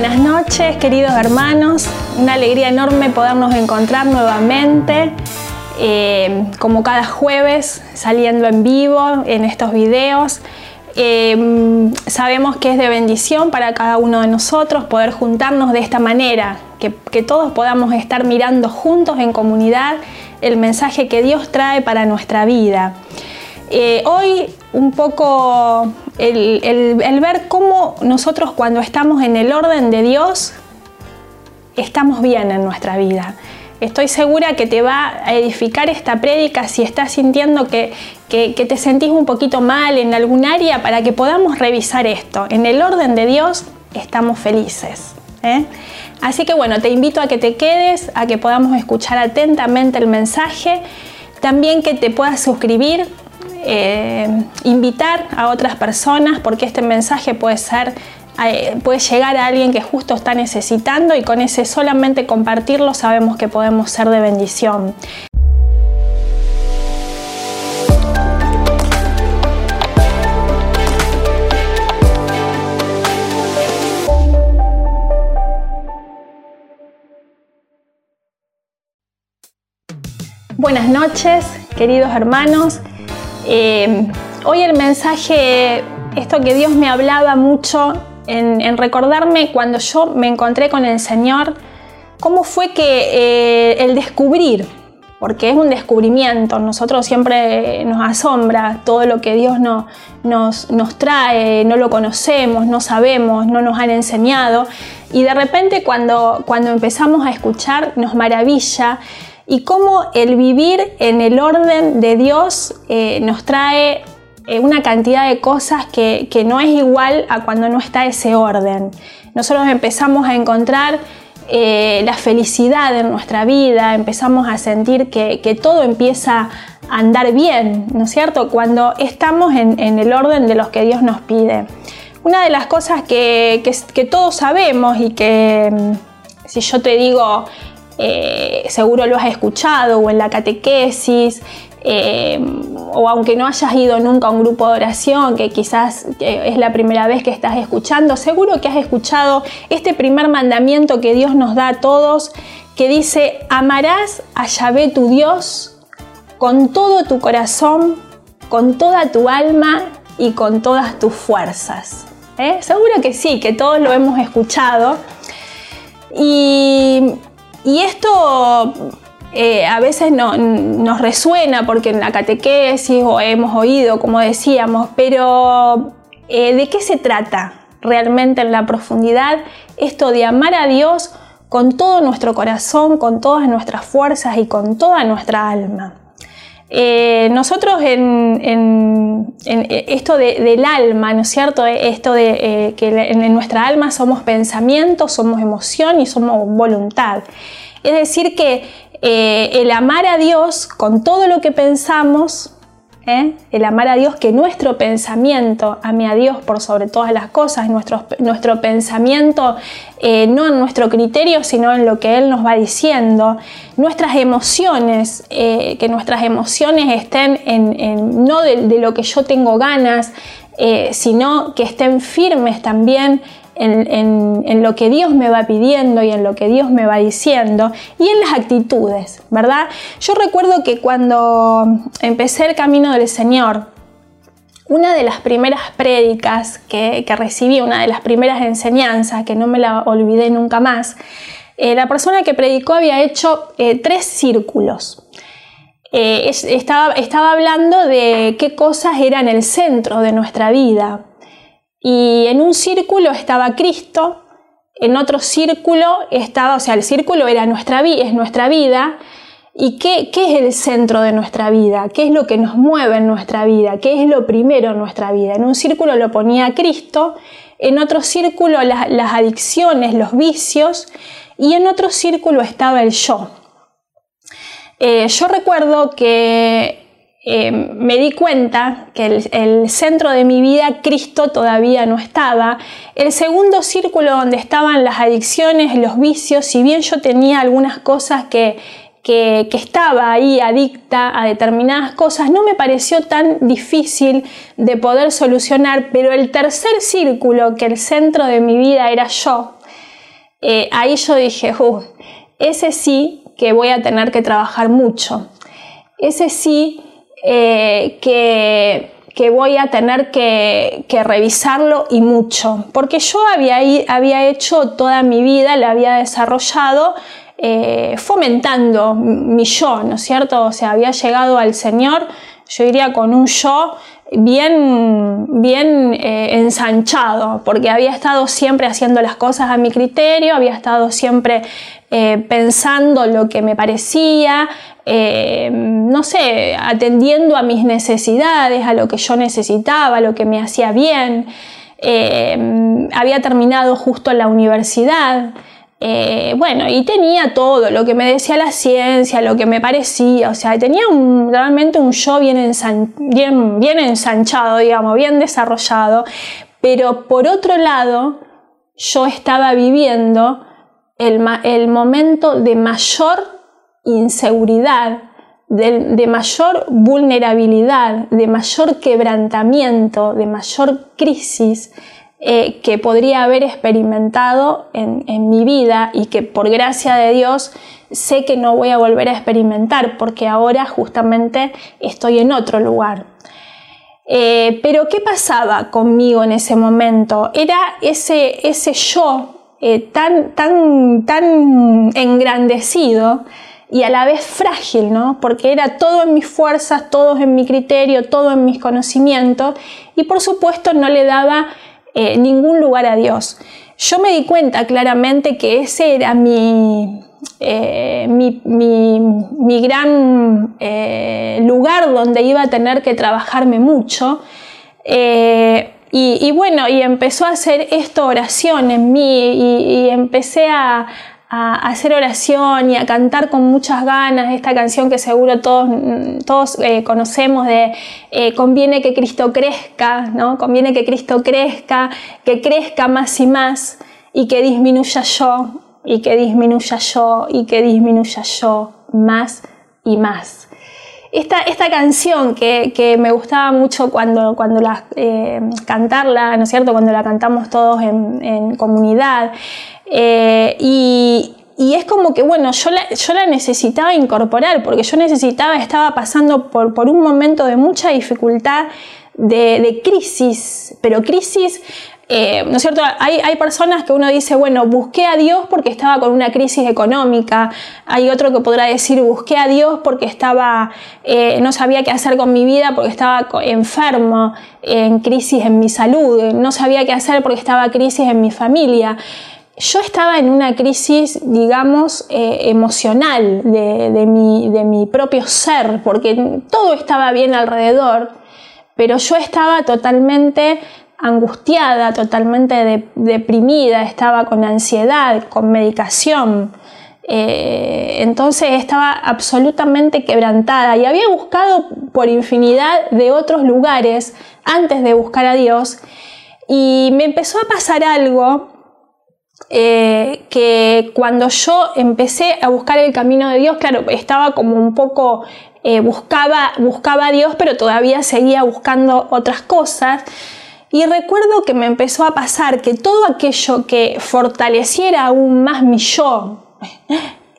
Buenas noches, queridos hermanos. Una alegría enorme podernos encontrar nuevamente, eh, como cada jueves, saliendo en vivo en estos videos. Eh, sabemos que es de bendición para cada uno de nosotros poder juntarnos de esta manera, que, que todos podamos estar mirando juntos en comunidad el mensaje que Dios trae para nuestra vida. Eh, hoy un poco el, ver cómo nosotros cuando estamos en el orden de Dios, estamos bien en nuestra vida. Estoy segura que te va a edificar esta prédica si estás sintiendo que, te sentís un poquito mal en algún área para que podamos revisar esto. En el orden de Dios estamos felices. ¿eh? Así que bueno, te invito a que te quedes, a que podamos escuchar atentamente el mensaje. También que te puedas suscribir eh, invitar a otras personas porque este mensaje puede ser eh, puede llegar a alguien que justo está necesitando y con ese solamente compartirlo sabemos que podemos ser de bendición. Buenas noches, queridos hermanos. Eh, hoy el mensaje, esto que Dios me hablaba mucho en, recordarme cuando yo me encontré con el Señor, cómo fue que eh, el descubrir, porque es un descubrimiento, nosotros siempre nos asombra todo lo que Dios no, nos, nos trae, no lo conocemos, no sabemos, no nos han enseñado, y de repente cuando, cuando empezamos a escuchar nos maravilla y cómo el vivir en el orden de Dios eh, nos trae eh, una cantidad de cosas que, no es igual a cuando no está ese orden. Nosotros empezamos a encontrar eh, la felicidad en nuestra vida, empezamos a sentir que, todo empieza a andar bien, ¿no es cierto? Cuando estamos en, el orden de los que Dios nos pide. Una de las cosas que, que todos sabemos y que mm, si yo te digo eh, seguro lo has escuchado o en la catequesis, eh, o aunque no hayas ido nunca a un grupo de oración, que quizás eh, es la primera vez que estás escuchando, seguro que has escuchado este primer mandamiento que Dios nos da a todos, que dice, amarás a Yahvé tu Dios con todo tu corazón, con toda tu alma y con todas tus fuerzas. Seguro que sí, que todos lo hemos escuchado. Y y esto eh, a veces no, nos resuena porque en la catequesis o hemos oído, como decíamos, pero eh, ¿de qué se trata realmente en la profundidad esto de amar a Dios con todo nuestro corazón, con todas nuestras fuerzas y con toda nuestra alma? Eh, nosotros en, esto del alma, ¿no es cierto? Esto de que en nuestra alma somos pensamiento, somos emoción y somos voluntad. Es decir, que eh, el amar a Dios con todo lo que pensamos, ¿eh? el amar a Dios, que nuestro pensamiento ame a Dios por sobre todas las cosas, nuestro, nuestro pensamiento eh, no en nuestro criterio, sino en lo que Él nos va diciendo, nuestras emociones, que nuestras emociones estén en, no de, de, lo que yo tengo ganas, sino que estén firmes también en, lo que Dios me va pidiendo y en lo que Dios me va diciendo y en las actitudes, ¿verdad? Yo recuerdo que cuando empecé el camino del Señor, una de las primeras prédicas que, recibí, una de las primeras enseñanzas, que no me la olvidé nunca más, eh, la persona que predicó había hecho eh, tres círculos. Eh, estaba, estaba hablando de qué cosas eran el centro de nuestra vida, y en un círculo estaba Cristo, en otro círculo estaba, o sea, el círculo era nuestra, es nuestra vida. ¿Y qué, es el centro de nuestra vida? ¿Qué es lo que nos mueve en nuestra vida? ¿Qué es lo primero en nuestra vida? En un círculo lo ponía Cristo, en otro círculo las adicciones, los vicios, y en otro círculo estaba el yo. Eh, yo recuerdo que eh, me di cuenta que el, centro de mi vida, Cristo, todavía no estaba. El segundo círculo donde estaban las adicciones, los vicios, si bien yo tenía algunas cosas que, que, estaba ahí adicta a determinadas cosas, no me pareció tan difícil de poder solucionar, pero el tercer círculo, que el centro de mi vida era yo, ahí yo dije, ese sí que voy a tener que trabajar mucho. Ese sí que que voy a tener que, revisarlo y mucho, porque yo había, había, hecho toda mi vida, la había desarrollado eh, fomentando mi yo, ¿no es cierto? O sea, había llegado al Señor, yo iría con un yo bien, bien eh, ensanchado, porque había estado siempre haciendo las cosas a mi criterio, había estado siempre eh, pensando lo que me parecía, eh, no sé, atendiendo a mis necesidades, a lo que yo necesitaba, a lo que me hacía bien. Eh, había terminado justo la universidad. bueno, y tenía todo, lo que me decía la ciencia, lo que me parecía, o sea, tenía realmente un yo bien, bien, bien ensanchado, digamos, bien desarrollado, pero por otro lado, yo estaba viviendo el, momento de mayor inseguridad, de, mayor vulnerabilidad, de mayor quebrantamiento, de mayor crisis eh, que podría haber experimentado en, mi vida y que por gracia de Dios sé que no voy a volver a experimentar porque ahora justamente estoy en otro lugar. Eh, pero ¿qué pasaba conmigo en ese momento? Era ese, ese yo eh, tan, tan, tan engrandecido y a la vez frágil, ¿no? Porque era todo en mis fuerzas, todo en mi criterio, todo en mis conocimientos y por supuesto no le daba eh, ningún lugar a Dios. Yo me di cuenta claramente que ese era mi, eh, mi, mi, gran lugar donde iba a tener que trabajarme mucho. Y, bueno, y empezó a hacer esto oración en mí y, empecé a, hacer oración y a cantar con muchas ganas esta canción que seguro todos, todos eh, conocemos de eh, conviene que Cristo crezca, ¿no? Conviene que Cristo crezca, que crezca más y más y que disminuya yo, y que disminuya yo, y que disminuya yo más y más. Esta, esta canción que, que, me gustaba mucho cuando, cuando la, eh, cantarla, ¿no es cierto? Cuando la cantamos todos en, comunidad. Eh, y, y, es como que, bueno, yo la, yo la necesitaba incorporar, porque yo necesitaba, estaba pasando por, por un momento de mucha dificultad, de, de crisis, pero crisis eh, ¿no es cierto? Hay, personas que uno dice, bueno, busqué a Dios porque estaba con una crisis económica. Hay otro que podrá decir, busqué a Dios porque estaba, eh, no sabía qué hacer con mi vida porque estaba enfermo, en crisis en mi salud. No sabía qué hacer porque estaba crisis en mi familia. Yo estaba en una crisis, digamos, eh, emocional de, mi, de mi propio ser, porque todo estaba bien alrededor, pero yo estaba totalmente angustiada, totalmente deprimida, estaba con ansiedad, con medicación. Eh, entonces estaba absolutamente quebrantada y había buscado por infinidad de otros lugares antes de buscar a Dios y me empezó a pasar algo eh, que cuando yo empecé a buscar el camino de Dios, claro, estaba como un poco, eh, buscaba, buscaba a Dios, pero todavía seguía buscando otras cosas. Y recuerdo que me empezó a pasar que todo aquello que fortaleciera aún más mi yo,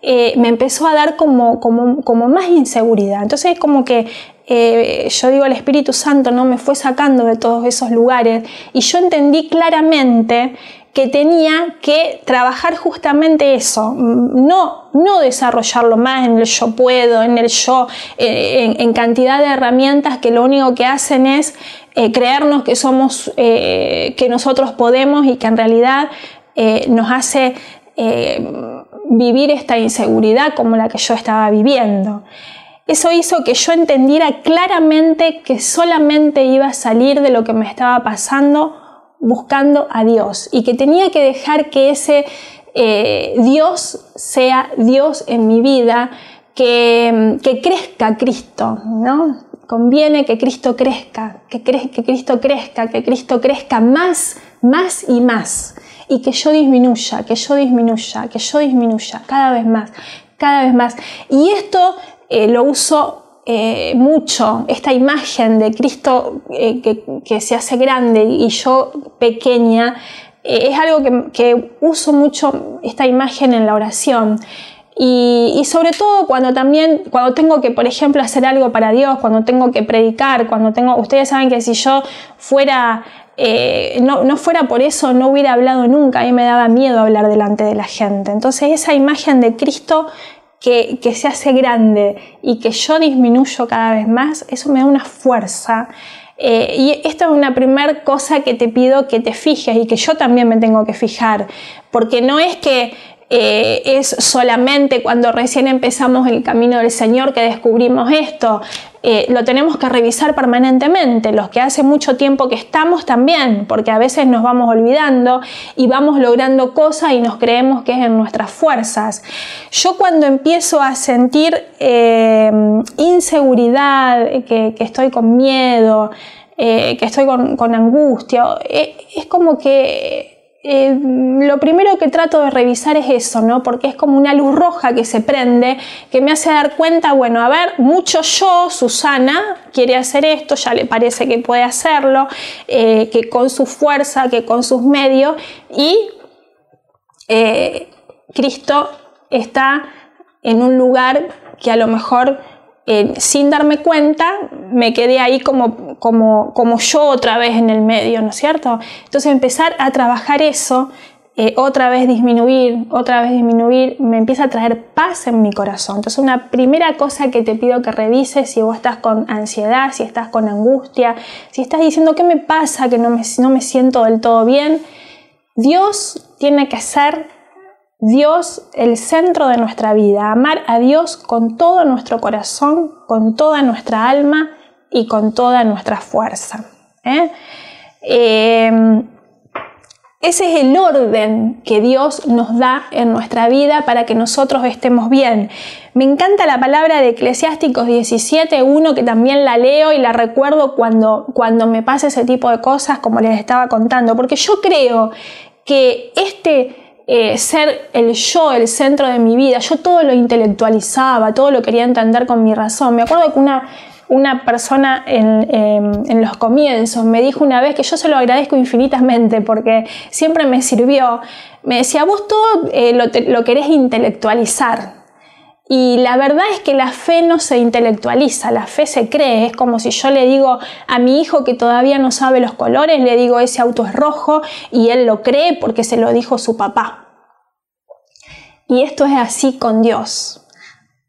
eh, me empezó a dar como, como, más inseguridad. Entonces es como que eh, yo digo, el Espíritu Santo no me fue sacando de todos esos lugares y yo entendí claramente que tenía que trabajar justamente eso, no, no desarrollarlo más en el yo puedo, en el yo, eh, en, cantidad de herramientas que lo único que hacen es eh, creernos que somos, eh, que nosotros podemos y que en realidad nos hace vivir esta inseguridad como la que yo estaba viviendo. Eso hizo que yo entendiera claramente que solamente iba a salir de lo que me estaba pasando buscando a Dios y que tenía que dejar que ese eh, Dios sea Dios en mi vida, que, que crezca Cristo, ¿no? Conviene que Cristo crezca, que, que Cristo crezca, que Cristo crezca más, más y más, y que yo disminuya, que yo disminuya, que yo disminuya, cada vez más, cada vez más. Y esto eh, lo uso eh, mucho esta imagen de Cristo eh, que, se hace grande y yo pequeña, eh, es algo que, que uso mucho esta imagen en la oración. Y, sobre todo cuando también, cuando tengo que, por ejemplo, hacer algo para Dios, cuando tengo que predicar, cuando tengo, ustedes saben que si yo fuera, eh, no, no, fuera por eso, no hubiera hablado nunca, a mí me daba miedo hablar delante de la gente. Entonces esa imagen de Cristo que, que se hace grande y que yo disminuyo cada vez más, eso me da una fuerza. Eh, y esto es una primera cosa que te pido que te fijes y que yo también me tengo que fijar, porque no es que eh, es solamente cuando recién empezamos el camino del Señor que descubrimos esto. Eh, lo tenemos que revisar permanentemente, los que hace mucho tiempo que estamos también, porque a veces nos vamos olvidando y vamos logrando cosas y nos creemos que es en nuestras fuerzas. Yo cuando empiezo a sentir eh, inseguridad, que, estoy con miedo, que estoy con, con angustia, es como que eh, lo primero que trato de revisar es eso, ¿no? Porque es como una luz roja que se prende, que me hace dar cuenta, bueno, a ver, mucho yo, Susana, quiere hacer esto, ya le parece que puede hacerlo, eh, que con su fuerza, que con sus medios, y eh, Cristo está en un lugar que a lo mejor sin darme cuenta, me quedé ahí como, como, como yo otra vez en el medio, ¿no es cierto? Entonces empezar a trabajar eso, eh, otra vez disminuir, otra vez disminuir, me empieza a traer paz en mi corazón. Entonces una primera cosa que te pido que revises si vos estás con ansiedad, si estás con angustia, si estás diciendo qué me pasa, que no me, no me siento del todo bien, Dios tiene que ser Dios el centro de nuestra vida, amar a Dios con todo nuestro corazón, con toda nuestra alma y con toda nuestra fuerza. ¿eh? Em, ese es el orden que Dios nos da en nuestra vida para que nosotros estemos bien. Me encanta la palabra de Eclesiásticos 17.1 que también la leo y la recuerdo cuando, cuando me pasa ese tipo de cosas como les estaba contando, porque yo creo que este eh, ser el yo, el centro de mi vida. Yo todo lo intelectualizaba, todo lo quería entender con mi razón. Me acuerdo que una, una persona en, en, los comienzos me dijo una vez que yo se lo agradezco infinitamente porque siempre me sirvió. Me decía, vos todo eh, lo, lo querés intelectualizar. Y la verdad es que la fe no se intelectualiza, la fe se cree. Es como si yo le digo a mi hijo que todavía no sabe los colores, le digo ese auto es rojo y él lo cree porque se lo dijo su papá. Y esto es así con Dios.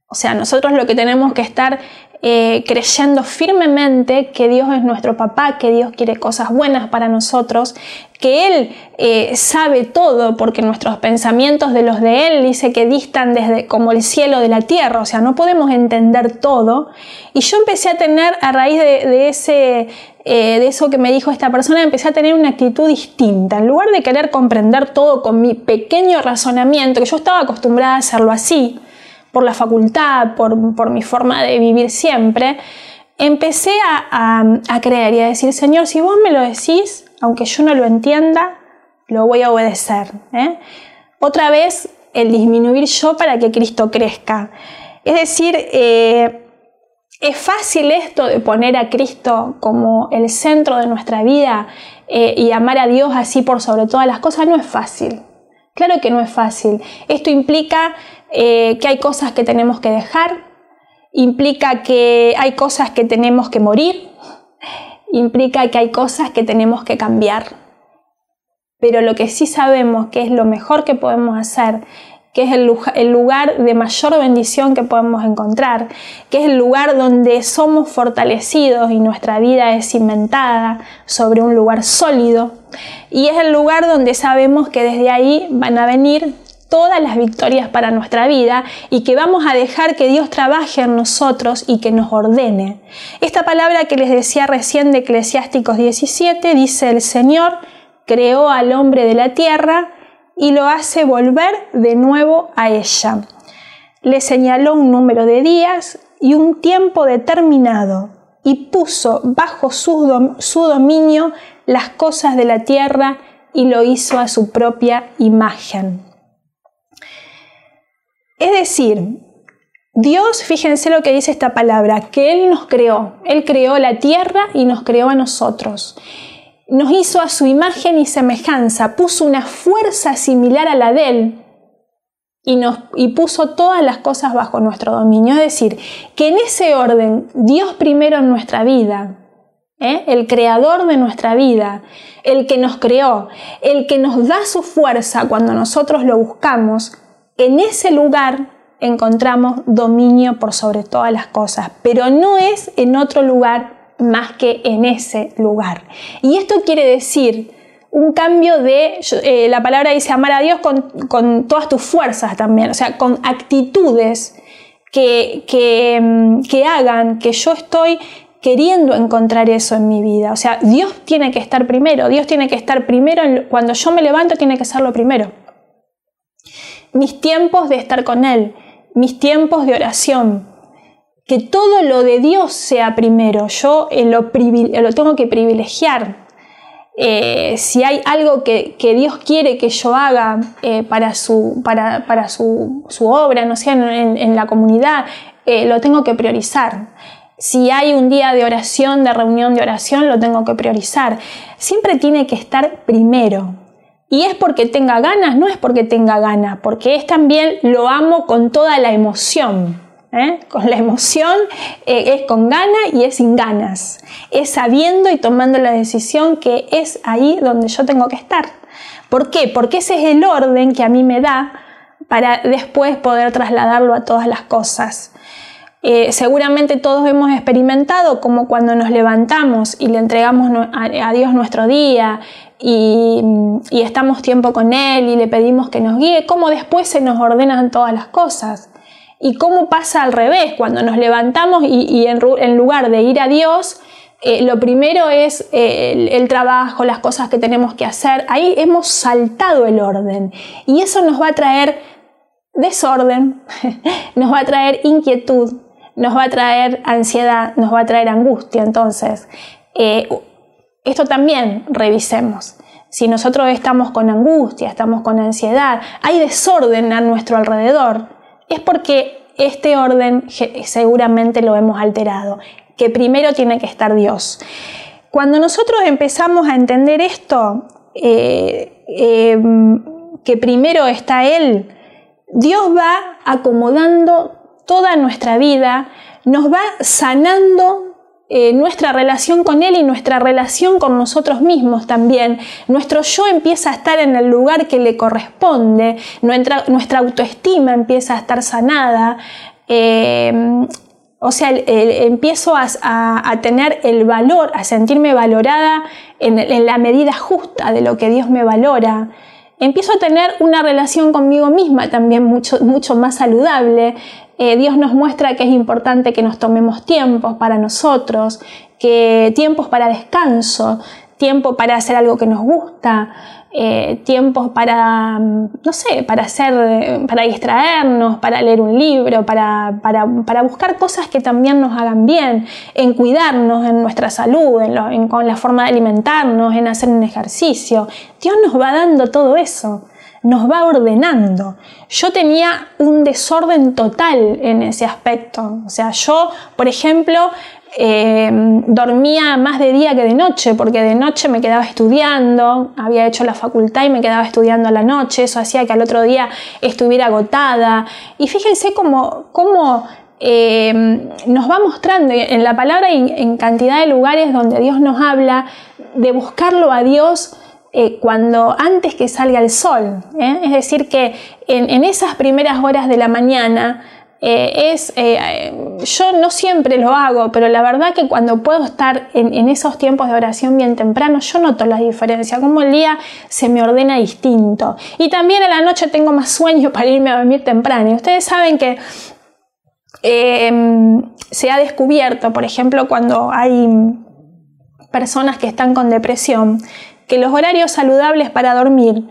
O sea, nosotros lo que tenemos que estar eh, creyendo firmemente que Dios es nuestro papá, que Dios quiere cosas buenas para nosotros, que Él eh, sabe todo, porque nuestros pensamientos de los de Él dice que distan desde como el cielo de la tierra, o sea, no podemos entender todo. Y yo empecé a tener, a raíz de, ese, eh, de eso que me dijo esta persona, empecé a tener una actitud distinta. En lugar de querer comprender todo con mi pequeño razonamiento, que yo estaba acostumbrada a hacerlo así, por la facultad, por, mi forma de vivir siempre, empecé a, creer y a decir, Señor, si vos me lo decís, aunque yo no lo entienda, lo voy a obedecer. ¿eh? Otra vez, el disminuir yo para que Cristo crezca. Es decir, eh, es fácil esto de poner a Cristo como el centro de nuestra vida eh, y amar a Dios así por sobre todas las cosas. No es fácil. Claro que no es fácil. Esto implica eh, que hay cosas que tenemos que dejar, implica que hay cosas que tenemos que morir, implica que hay cosas que tenemos que cambiar. Pero lo que sí sabemos que es lo mejor que podemos hacer, que es el, lugar de mayor bendición que podemos encontrar, que es el lugar donde somos fortalecidos y nuestra vida es cimentada sobre un lugar sólido, y es el lugar donde sabemos que desde ahí van a venir todas las victorias para nuestra vida y que vamos a dejar que Dios trabaje en nosotros y que nos ordene. Esta palabra que les decía recién de Eclesiásticos 17 dice el Señor creó al hombre de la tierra y lo hace volver de nuevo a ella. Le señaló un número de días y un tiempo determinado y puso bajo su, su dominio las cosas de la tierra y lo hizo a su propia imagen. Es decir, Dios, fíjense lo que dice esta palabra, que Él nos creó, Él creó la tierra y nos creó a nosotros. nos hizo a su imagen y semejanza, puso una fuerza similar a la de Él y, y puso todas las cosas bajo nuestro dominio. Es decir, que en ese orden, Dios primero en nuestra vida, ¿eh? el creador de nuestra vida, el que nos creó, el que nos da su fuerza cuando nosotros lo buscamos, en ese lugar encontramos dominio por sobre todas las cosas, pero no es en otro lugar más que en ese lugar. Y esto quiere decir un cambio de, eh, la palabra dice amar a Dios con, todas tus fuerzas también, o sea, con actitudes que, que, mm, que hagan que yo estoy queriendo encontrar eso en mi vida. O sea, Dios tiene que estar primero, Dios tiene que estar primero, cuando yo me levanto tiene que ser lo primero. Mis tiempos de estar con Él, mis tiempos de oración, que todo lo de Dios sea primero, yo eh, lo, lo, tengo que privilegiar. Eh, si hay algo que, Dios quiere que yo haga eh, para, su, para, para su, obra, no sé, en, la comunidad, lo tengo que priorizar. Si hay un día de oración, de reunión de oración, lo tengo que priorizar. Siempre tiene que estar primero. Y es porque tenga ganas, no es porque tenga ganas, porque es también lo amo con toda la emoción. ¿eh? Con la emoción eh, es con ganas y es sin ganas. Es sabiendo y tomando la decisión que es ahí donde yo tengo que estar. ¿Por qué? Porque ese es el orden que a mí me da para después poder trasladarlo a todas las cosas. Eh, seguramente todos hemos experimentado como cuando nos levantamos y le entregamos a, Dios nuestro día y, estamos tiempo con Él y le pedimos que nos guíe, cómo después se nos ordenan todas las cosas. ¿Y cómo pasa al revés? Cuando nos levantamos y, en, lugar de ir a Dios, eh, lo primero es eh, el, trabajo, las cosas que tenemos que hacer. Ahí hemos saltado el orden. Y eso nos va a traer desorden, nos va a traer inquietud, nos va a traer ansiedad, nos va a traer angustia. Entonces, eh, esto también revisemos. Si nosotros estamos con angustia, estamos con ansiedad, hay desorden a nuestro alrededor, es porque este orden seguramente lo hemos alterado, que primero tiene que estar Dios. Cuando nosotros empezamos a entender esto, eh, em, que primero está Él, Dios va acomodando toda nuestra vida, nos va sanando eh, nuestra relación con Él y nuestra relación con nosotros mismos también. Nuestro yo empieza a estar en el lugar que le corresponde, nuestra, autoestima empieza a estar sanada. Eh, o sea, empiezo a, tener el valor, a sentirme valorada en, la medida justa de lo que Dios me valora. Empiezo a tener una relación conmigo misma también mucho, mucho más saludable. Eh, Dios nos muestra que es importante que nos tomemos tiempos para nosotros, que tiempos para descanso, tiempo para hacer algo que nos gusta, eh, tiempos para, no sé, para hacer, para distraernos, para leer un libro, para, para, buscar cosas que también nos hagan bien, en cuidarnos, en nuestra salud, en, con la forma de alimentarnos, en hacer un ejercicio. Dios nos va dando todo eso nos va ordenando. Yo tenía un desorden total en ese aspecto. O sea, yo, por ejemplo, eh, dormía más de día que de noche, porque de noche me quedaba estudiando, había hecho la facultad y me quedaba estudiando a la noche, eso hacía que al otro día estuviera agotada. Y fíjense cómo, cómo eh, nos va mostrando en la palabra y en cantidad de lugares donde Dios nos habla de buscarlo a Dios eh, cuando antes que salga el sol. ¿eh? Es decir, que en, esas primeras horas de la mañana eh, es, yo no siempre lo hago, pero la verdad que cuando puedo estar en, esos tiempos de oración bien temprano, yo noto la diferencia, como el día se me ordena distinto. Y también a la noche tengo más sueño para irme a dormir temprano. Y ustedes saben que se ha descubierto, por ejemplo, cuando hay personas que están con depresión, que los horarios saludables para dormir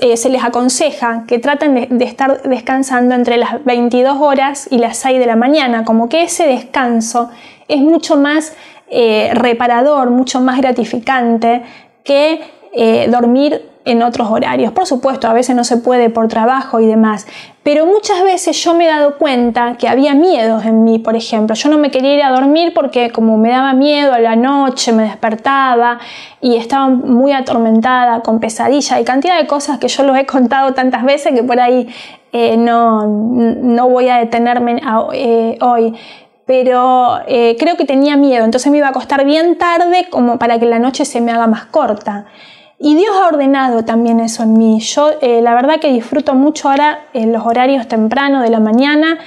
eh, se les aconseja que traten de, estar descansando entre las 22 horas y las 6 de la mañana, como que ese descanso es mucho más eh, reparador, mucho más gratificante que eh, dormir en otros horarios. Por supuesto, a veces no se puede por trabajo y demás, pero muchas veces yo me he dado cuenta que había miedos en mí, por ejemplo. Yo no me quería ir a dormir porque como me daba miedo a la noche, me despertaba y estaba muy atormentada con pesadilla y cantidad de cosas que yo los he contado tantas veces que por ahí eh, no, no, voy a detenerme eh, hoy pero creo que tenía miedo, entonces me iba a acostar bien tarde como para que la noche se me haga más corta. Y Dios ha ordenado también eso en mí. Yo eh, la verdad que disfruto mucho ahora en los horarios tempranos de la mañana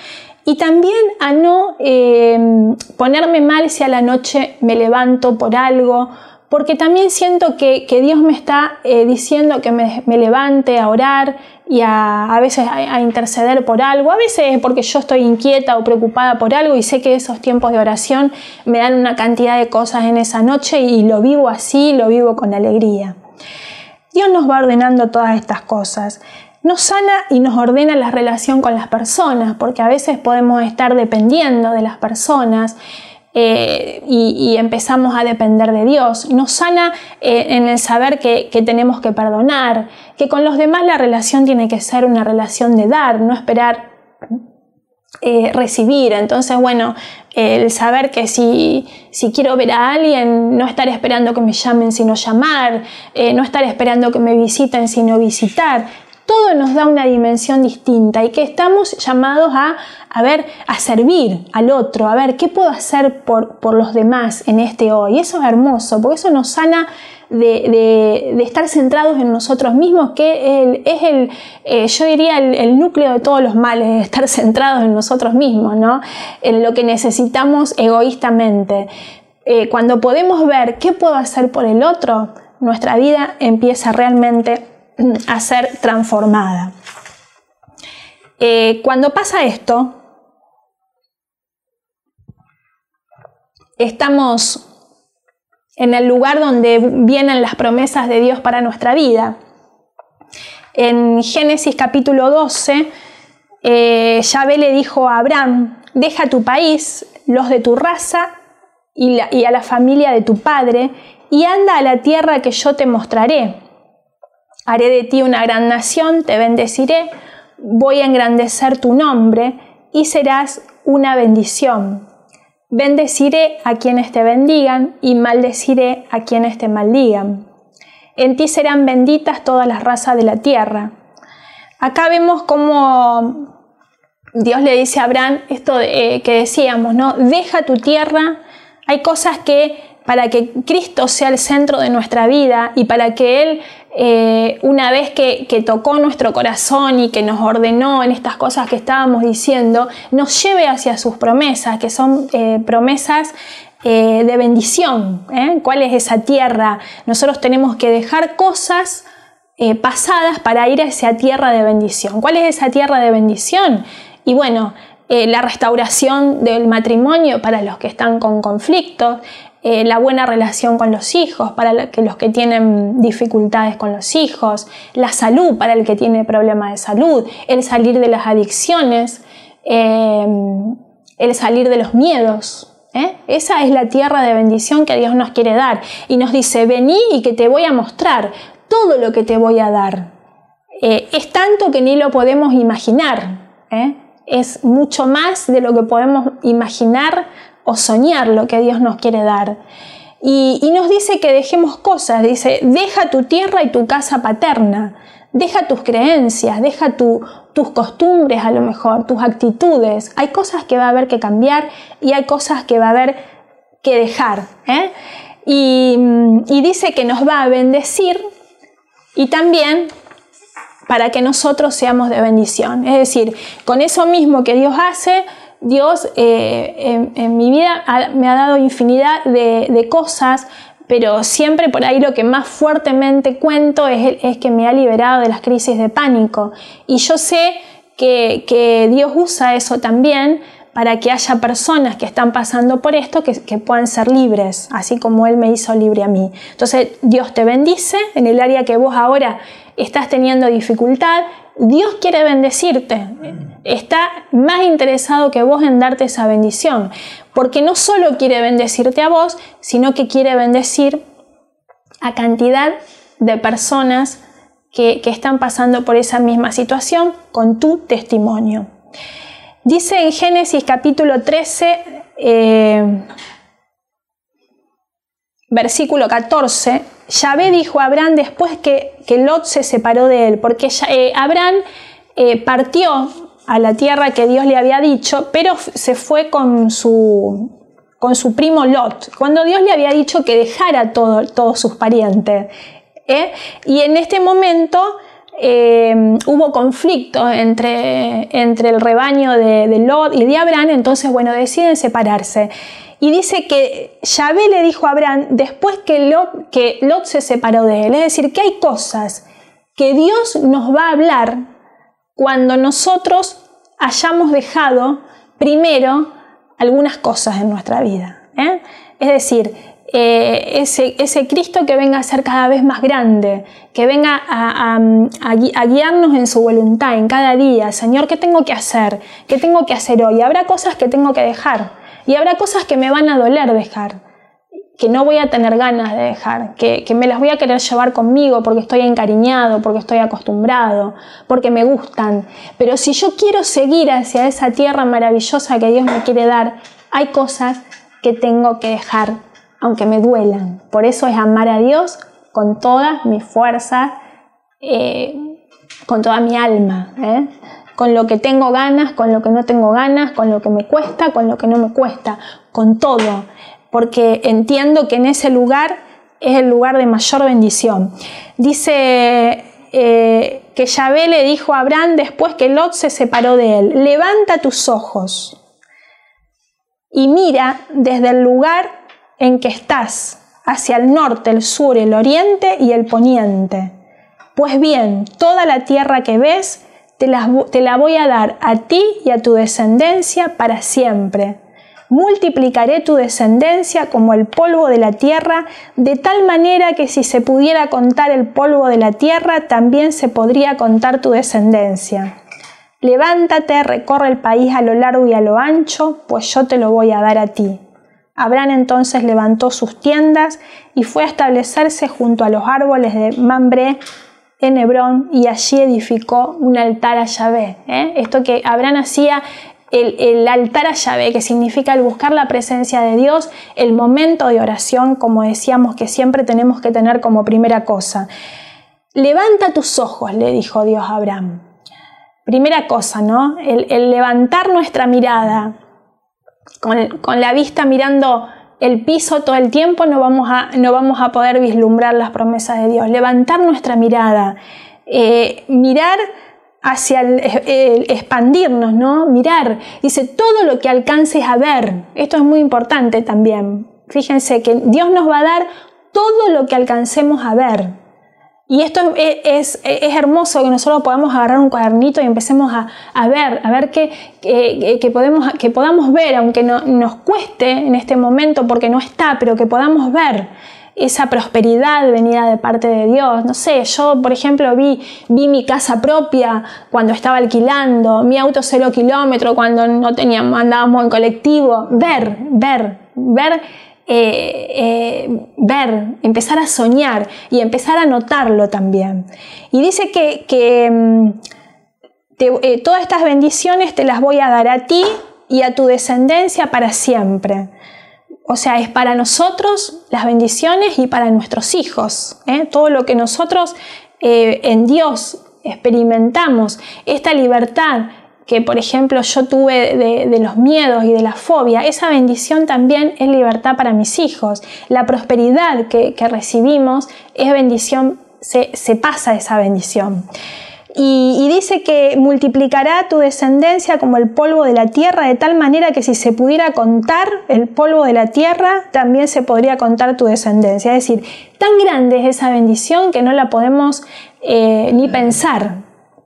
y también a no eh, ponerme mal si a la noche me levanto por algo, porque también siento que, Dios me está diciendo que me, levante a orar, y a, veces a, interceder por algo, a veces porque yo estoy inquieta o preocupada por algo y sé que esos tiempos de oración me dan una cantidad de cosas en esa noche y lo vivo así, lo vivo con alegría. Dios nos va ordenando todas estas cosas. Nos sana y nos ordena la relación con las personas, porque a veces podemos estar dependiendo de las personas eh, y, empezamos a depender de Dios. Nos sana eh, en el saber que, tenemos que perdonar, que con los demás la relación tiene que ser una relación de dar, no esperar eh, recibir. Entonces, bueno, el saber que si, si, quiero ver a alguien, no estar esperando que me llamen, sino llamar, no estar esperando que me visiten, sino visitar todo nos da una dimensión distinta y que estamos llamados a, a ver, a servir al otro, a ver qué puedo hacer por, por los demás en este hoy. Eso es hermoso, porque eso nos sana de, de, estar centrados en nosotros mismos, que es el, eh, yo diría, el, núcleo de todos los males, estar centrados en nosotros mismos, ¿no? en lo que necesitamos egoístamente. Eh, cuando podemos ver qué puedo hacer por el otro, nuestra vida empieza realmente a ser transformada. Eh, cuando pasa esto, estamos en el lugar donde vienen las promesas de Dios para nuestra vida. En Génesis capítulo 12, eh, Yahvé le dijo a Abraham, deja tu país, los de tu raza y a la familia de tu padre, y anda a la tierra que yo te mostraré. Haré de ti una gran nación, te bendeciré, voy a engrandecer tu nombre y serás una bendición. Bendeciré a quienes te bendigan y maldeciré a quienes te maldigan. En ti serán benditas todas las razas de la tierra. Acá vemos cómo Dios le dice a Abraham esto eh, que decíamos, ¿no? Deja tu tierra. Hay cosas que para que Cristo sea el centro de nuestra vida y para que Él, eh, una vez que, tocó nuestro corazón y que nos ordenó en estas cosas que estábamos diciendo, nos lleve hacia sus promesas, que son eh, promesas eh, de bendición. ¿Cuál es esa tierra? Nosotros tenemos que dejar cosas pasadas para ir a esa tierra de bendición. ¿Cuál es esa tierra de bendición? Y bueno, la restauración del matrimonio para los que están con conflictos, eh, la buena relación con los hijos, para los que tienen dificultades con los hijos, la salud para el que tiene problemas de salud, el salir de las adicciones, eh, el salir de los miedos. ¿eh? Esa es la tierra de bendición que Dios nos quiere dar. Y nos dice, vení y que te voy a mostrar todo lo que te voy a dar. es tanto que ni lo podemos imaginar. Es mucho más de lo que podemos imaginar o soñar lo que Dios nos quiere dar. Y, nos dice que dejemos cosas, dice, deja tu tierra y tu casa paterna, deja tus creencias, deja tus costumbres a lo mejor, tus actitudes. Hay cosas que va a haber que cambiar y hay cosas que va a haber que dejar. ¿eh? Y, y dice que nos va a bendecir y también para que nosotros seamos de bendición. Es decir, con eso mismo que Dios hace, Dios eh, en, mi vida me ha dado infinidad de, cosas, pero siempre por ahí lo que más fuertemente cuento es, que me ha liberado de las crisis de pánico. Y yo sé que, Dios usa eso también para que haya personas que están pasando por esto que, que, puedan ser libres, así como Él me hizo libre a mí. Entonces Dios te bendice en el área que vos ahora estás teniendo dificultad, Dios quiere bendecirte. Está más interesado que vos en darte esa bendición. Porque no solo quiere bendecirte a vos, sino que quiere bendecir a cantidad de personas que, están pasando por esa misma situación con tu testimonio. Dice en Génesis capítulo 13, eh, versículo 14, Yahvé dijo a Abraham después que, que Lot se separó de él, porque eh, Abraham eh, partió a la tierra que Dios le había dicho, pero se fue con su, con su primo Lot, cuando Dios le había dicho que dejara todo, todos sus parientes. ¿eh? Y en este momento hubo conflicto entre, entre el rebaño de, de, Lot y de Abraham, entonces, bueno, deciden separarse. Y dice que Yahvé le dijo a Abraham después que Lot, que Lot se separó de él. Es decir, que hay cosas que Dios nos va a hablar cuando nosotros hayamos dejado primero algunas cosas en nuestra vida. ¿eh? Es decir, eh, ese, Cristo que venga a ser cada vez más grande, que venga a, a, guiarnos en su voluntad en cada día. Señor, ¿qué tengo que hacer? ¿Qué tengo que hacer hoy? Habrá cosas que tengo que dejar. Y habrá cosas que me van a doler dejar, que no voy a tener ganas de dejar, que, me las voy a querer llevar conmigo porque estoy encariñado, porque estoy acostumbrado, porque me gustan. Pero si yo quiero seguir hacia esa tierra maravillosa que Dios me quiere dar, hay cosas que tengo que dejar, aunque me duelan. Por eso es amar a Dios con todas mis fuerzas, eh, con toda mi alma. ¿eh? con lo que tengo ganas, con lo que no tengo ganas, con lo que me cuesta, con lo que no me cuesta, con todo, porque entiendo que en ese lugar es el lugar de mayor bendición. Dice eh, que Yahvé le dijo a Abraham después que Lot se separó de él, levanta tus ojos y mira desde el lugar en que estás, hacia el norte, el sur, el oriente y el poniente. Pues bien, toda la tierra que ves, te la, voy a dar a ti y a tu descendencia para siempre. Multiplicaré tu descendencia como el polvo de la tierra, de tal manera que si se pudiera contar el polvo de la tierra, también se podría contar tu descendencia. Levántate, recorre el país a lo largo y a lo ancho, pues yo te lo voy a dar a ti. Abraham entonces levantó sus tiendas y fue a establecerse junto a los árboles de Mambré, en Hebrón y allí edificó un altar a Yahvé. ¿eh? Esto que Abraham hacía el, altar a Yahvé, que significa el buscar la presencia de Dios, el momento de oración, como decíamos que siempre tenemos que tener como primera cosa. Levanta tus ojos, le dijo Dios a Abraham. Primera cosa, ¿no? El, levantar nuestra mirada con, con la vista mirando el piso todo el tiempo, no vamos a, no vamos a poder vislumbrar las promesas de Dios. Levantar nuestra mirada, eh, mirar hacia el, expandirnos, ¿no? Mirar, dice, todo lo que alcances a ver. Esto es muy importante también. Fíjense que Dios nos va a dar todo lo que alcancemos a ver. Y esto es, hermoso que nosotros podamos agarrar un cuadernito y empecemos a, ver, a ver qué, podemos, que podamos ver, aunque no, nos cueste en este momento porque no está, pero que podamos ver esa prosperidad venida de parte de Dios. No sé, yo por ejemplo vi, vi mi casa propia cuando estaba alquilando, mi auto cero kilómetro cuando no teníamos, andábamos en colectivo. Ver, ver, ver eh, eh, ver, empezar a soñar y empezar a notarlo también. Y dice que, mm, eh, todas estas bendiciones te las voy a dar a ti y a tu descendencia para siempre. O sea, es para nosotros las bendiciones y para nuestros hijos. Todo lo que nosotros en Dios experimentamos, esta libertad, que, por ejemplo, yo tuve de, los miedos y de la fobia, esa bendición también es libertad para mis hijos. La prosperidad que, recibimos es bendición, se, pasa esa bendición. Y, dice que multiplicará tu descendencia como el polvo de la tierra, de tal manera que si se pudiera contar el polvo de la tierra, también se podría contar tu descendencia. Es decir, tan grande es esa bendición que no la podemos eh, ni pensar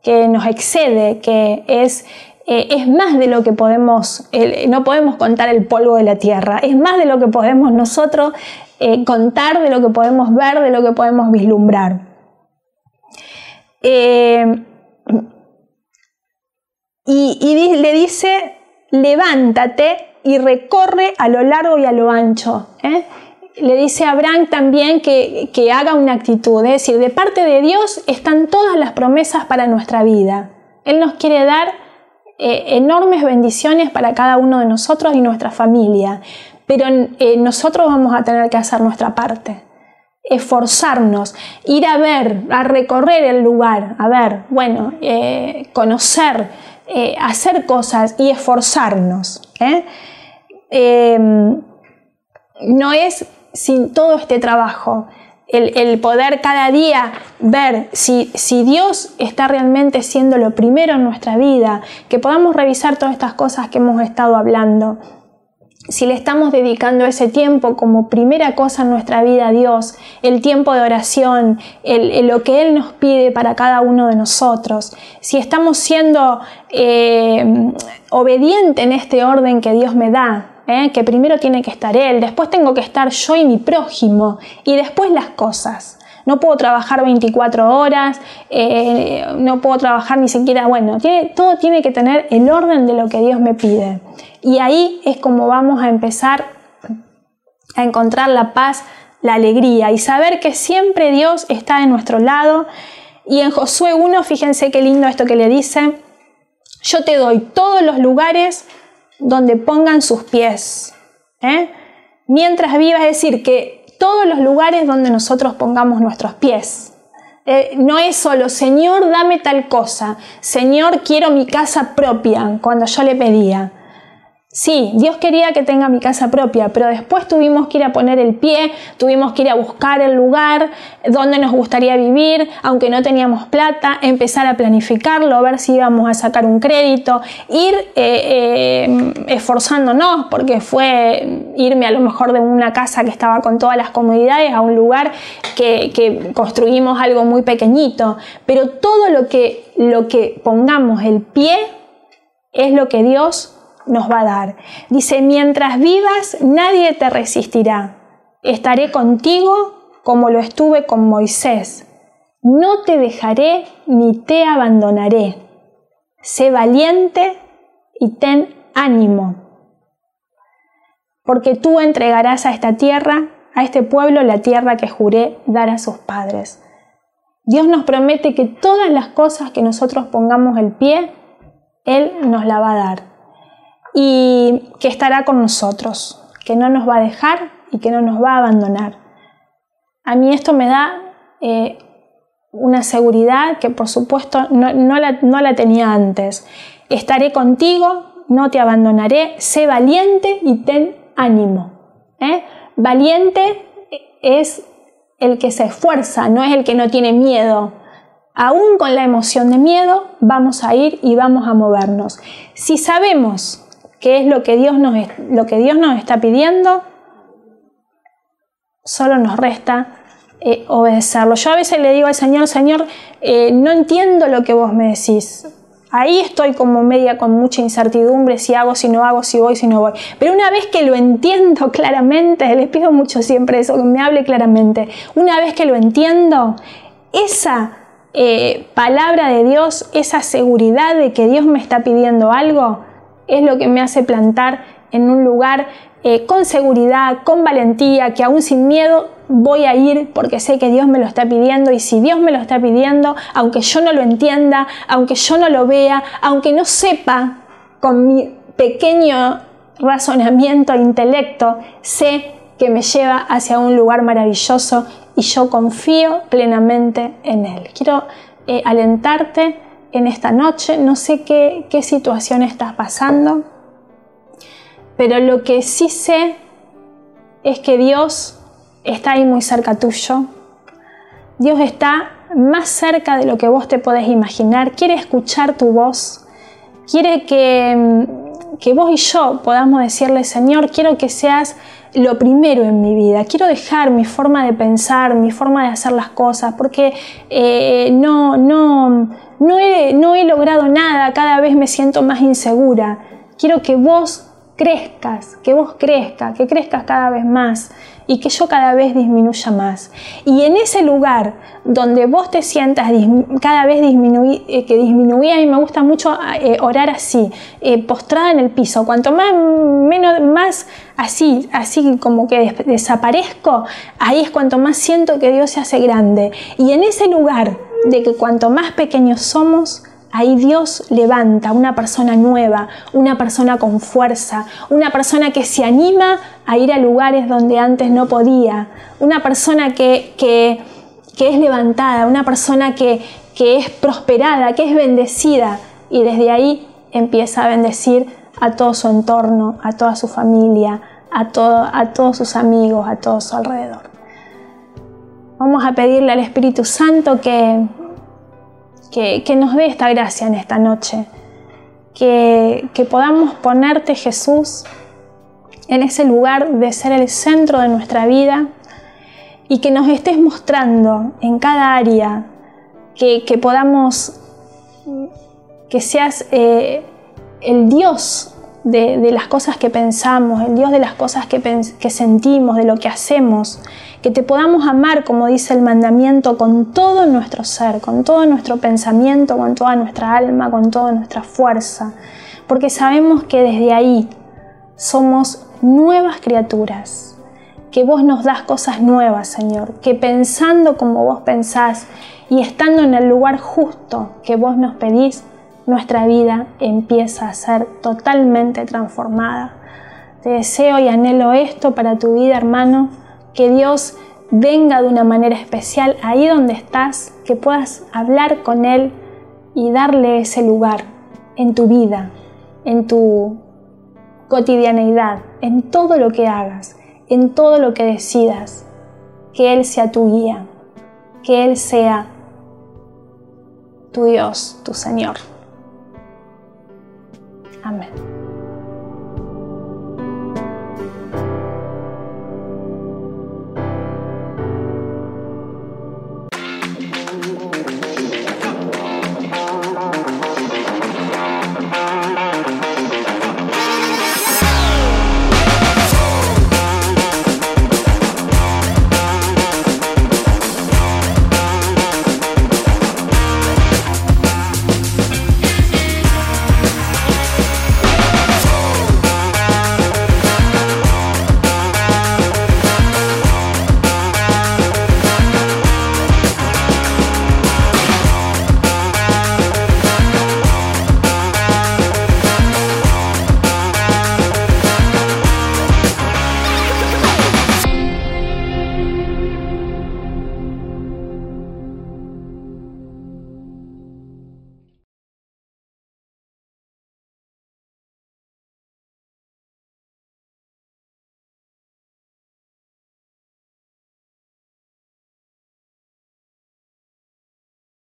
que nos excede, que es, eh, es más de lo que podemos, no podemos contar el polvo de la tierra, es más de lo que podemos nosotros eh, contar, de lo que podemos ver, de lo que podemos vislumbrar. Eh, y, le dice, levántate y recorre a lo largo y a lo ancho. le dice a Abraham también que, haga una actitud, es decir, de parte de Dios están todas las promesas para nuestra vida. Él nos quiere dar eh, enormes bendiciones para cada uno de nosotros y nuestra familia, pero eh, nosotros vamos a tener que hacer nuestra parte, esforzarnos, ir a ver, a recorrer el lugar, a ver, bueno, eh, conocer, hacer cosas y esforzarnos. no es sin todo este trabajo, el, poder cada día ver si, si, Dios está realmente siendo lo primero en nuestra vida, que podamos revisar todas estas cosas que hemos estado hablando. Si le estamos dedicando ese tiempo como primera cosa en nuestra vida a Dios, el tiempo de oración, lo que Él nos pide para cada uno de nosotros, si estamos siendo eh, obedientes en este orden que Dios me da, ¿eh? que primero tiene que estar él, después tengo que estar yo y mi prójimo, y después las cosas. No puedo trabajar 24 horas, eh, no puedo trabajar ni siquiera, bueno, todo tiene que tener el orden de lo que Dios me pide. Y ahí es como vamos a empezar a encontrar la paz, la alegría y saber que siempre Dios está de nuestro lado. Y en Josué 1, fíjense qué lindo esto que le dice, yo te doy todos los lugares donde pongan sus pies. ¿eh? Mientras viva, es decir, que todos los lugares donde nosotros pongamos nuestros pies. Eh, no es solo, Señor, dame tal cosa, Señor, quiero mi casa propia, cuando yo le pedía. Sí, Dios quería que tenga mi casa propia, pero después tuvimos que ir a poner el pie, tuvimos que ir a buscar el lugar donde nos gustaría vivir, aunque no teníamos plata, empezar a planificarlo, ver si íbamos a sacar un crédito, ir eh, eh, esforzándonos, porque fue irme a lo mejor de una casa que estaba con todas las comodidades a un lugar que, que construimos algo muy pequeñito, pero todo lo que, lo que pongamos el pie es lo que Dios nos va a dar. Dice, mientras vivas, nadie te resistirá. Estaré contigo como lo estuve con Moisés. No te dejaré ni te abandonaré. Sé valiente y ten ánimo. Porque tú entregarás a esta tierra, a este pueblo, la tierra que juré dar a sus padres. Dios nos promete que todas las cosas que nosotros pongamos el pie, Él nos la va a dar y que estará con nosotros, que no nos va a dejar y que no nos va a abandonar. A mí esto me da eh, una seguridad que por supuesto no, la, tenía antes. Estaré contigo, no te abandonaré, sé valiente y ten ánimo. ¿eh? Valiente es el que se esfuerza, no es el que no tiene miedo. Aún con la emoción de miedo, vamos a ir y vamos a movernos. Si sabemos qué es lo que Dios nos, lo que Dios nos está pidiendo, solo nos resta eh, obedecerlo. Yo a veces le digo al Señor, Señor, eh, no entiendo lo que vos me decís. Ahí estoy como media con mucha incertidumbre, si hago, si no hago, si voy, si no voy. Pero una vez que lo entiendo claramente, les pido mucho siempre eso, que me hable claramente. Una vez que lo entiendo, esa eh, palabra de Dios, esa seguridad de que Dios me está pidiendo algo, es lo que me hace plantar en un lugar eh, con seguridad, con valentía, que aún sin miedo voy a ir porque sé que Dios me lo está pidiendo y si Dios me lo está pidiendo, aunque yo no lo entienda, aunque yo no lo vea, aunque no sepa con mi pequeño razonamiento intelecto, sé que me lleva hacia un lugar maravilloso y yo confío plenamente en Él. Quiero eh, alentarte en esta noche. No sé qué, qué situación estás pasando, pero lo que sí sé es que Dios está ahí muy cerca tuyo. Dios está más cerca de lo que vos te podés imaginar. Quiere escuchar tu voz. Quiere que, que vos y yo podamos decirle, Señor, quiero que seas lo primero en mi vida. Quiero dejar mi forma de pensar, mi forma de hacer las cosas, porque eh, no, no, no he, no he logrado nada, cada vez me siento más insegura. Quiero que vos crezcas, que vos crezcas, que crezcas cada vez más y que yo cada vez disminuya más. Y en ese lugar donde vos te sientas cada vez eh, que disminuía, y me gusta mucho eh, orar así, eh, postrada en el piso, cuanto más, menos, más así, así como que desaparezco, ahí es cuanto más siento que Dios se hace grande. Y en ese lugar de que cuanto más pequeños somos, Ahí Dios levanta una persona nueva, una persona con fuerza, una persona que se anima a ir a lugares donde antes no podía, una persona que, que, es levantada, una persona que, que es prosperada, que es bendecida y desde ahí empieza a bendecir a todo su entorno, a toda su familia, a, todo, a todos sus amigos, a todo su alrededor. Vamos a pedirle al Espíritu Santo que que, nos dé esta gracia en esta noche, que, que podamos ponerte Jesús en ese lugar de ser el centro de nuestra vida y que nos estés mostrando en cada área, que, podamos, que seas eh, el Dios de, las cosas que pensamos, el Dios de las cosas que, que sentimos, de lo que hacemos, que te podamos amar, como dice el mandamiento, con todo nuestro ser, con todo nuestro pensamiento, con toda nuestra alma, con toda nuestra fuerza, porque sabemos que desde ahí somos nuevas criaturas, que vos nos das cosas nuevas, Señor, que pensando como vos pensás y estando en el lugar justo que vos nos pedís, nuestra vida empieza a ser totalmente transformada. Te deseo y anhelo esto para tu vida, hermano que Dios venga de una manera especial ahí donde estás, que puedas hablar con Él y darle ese lugar en tu vida, en tu cotidianeidad, en todo lo que hagas, en todo lo que decidas, que Él sea tu guía, que Él sea tu Dios, tu Señor. Amén.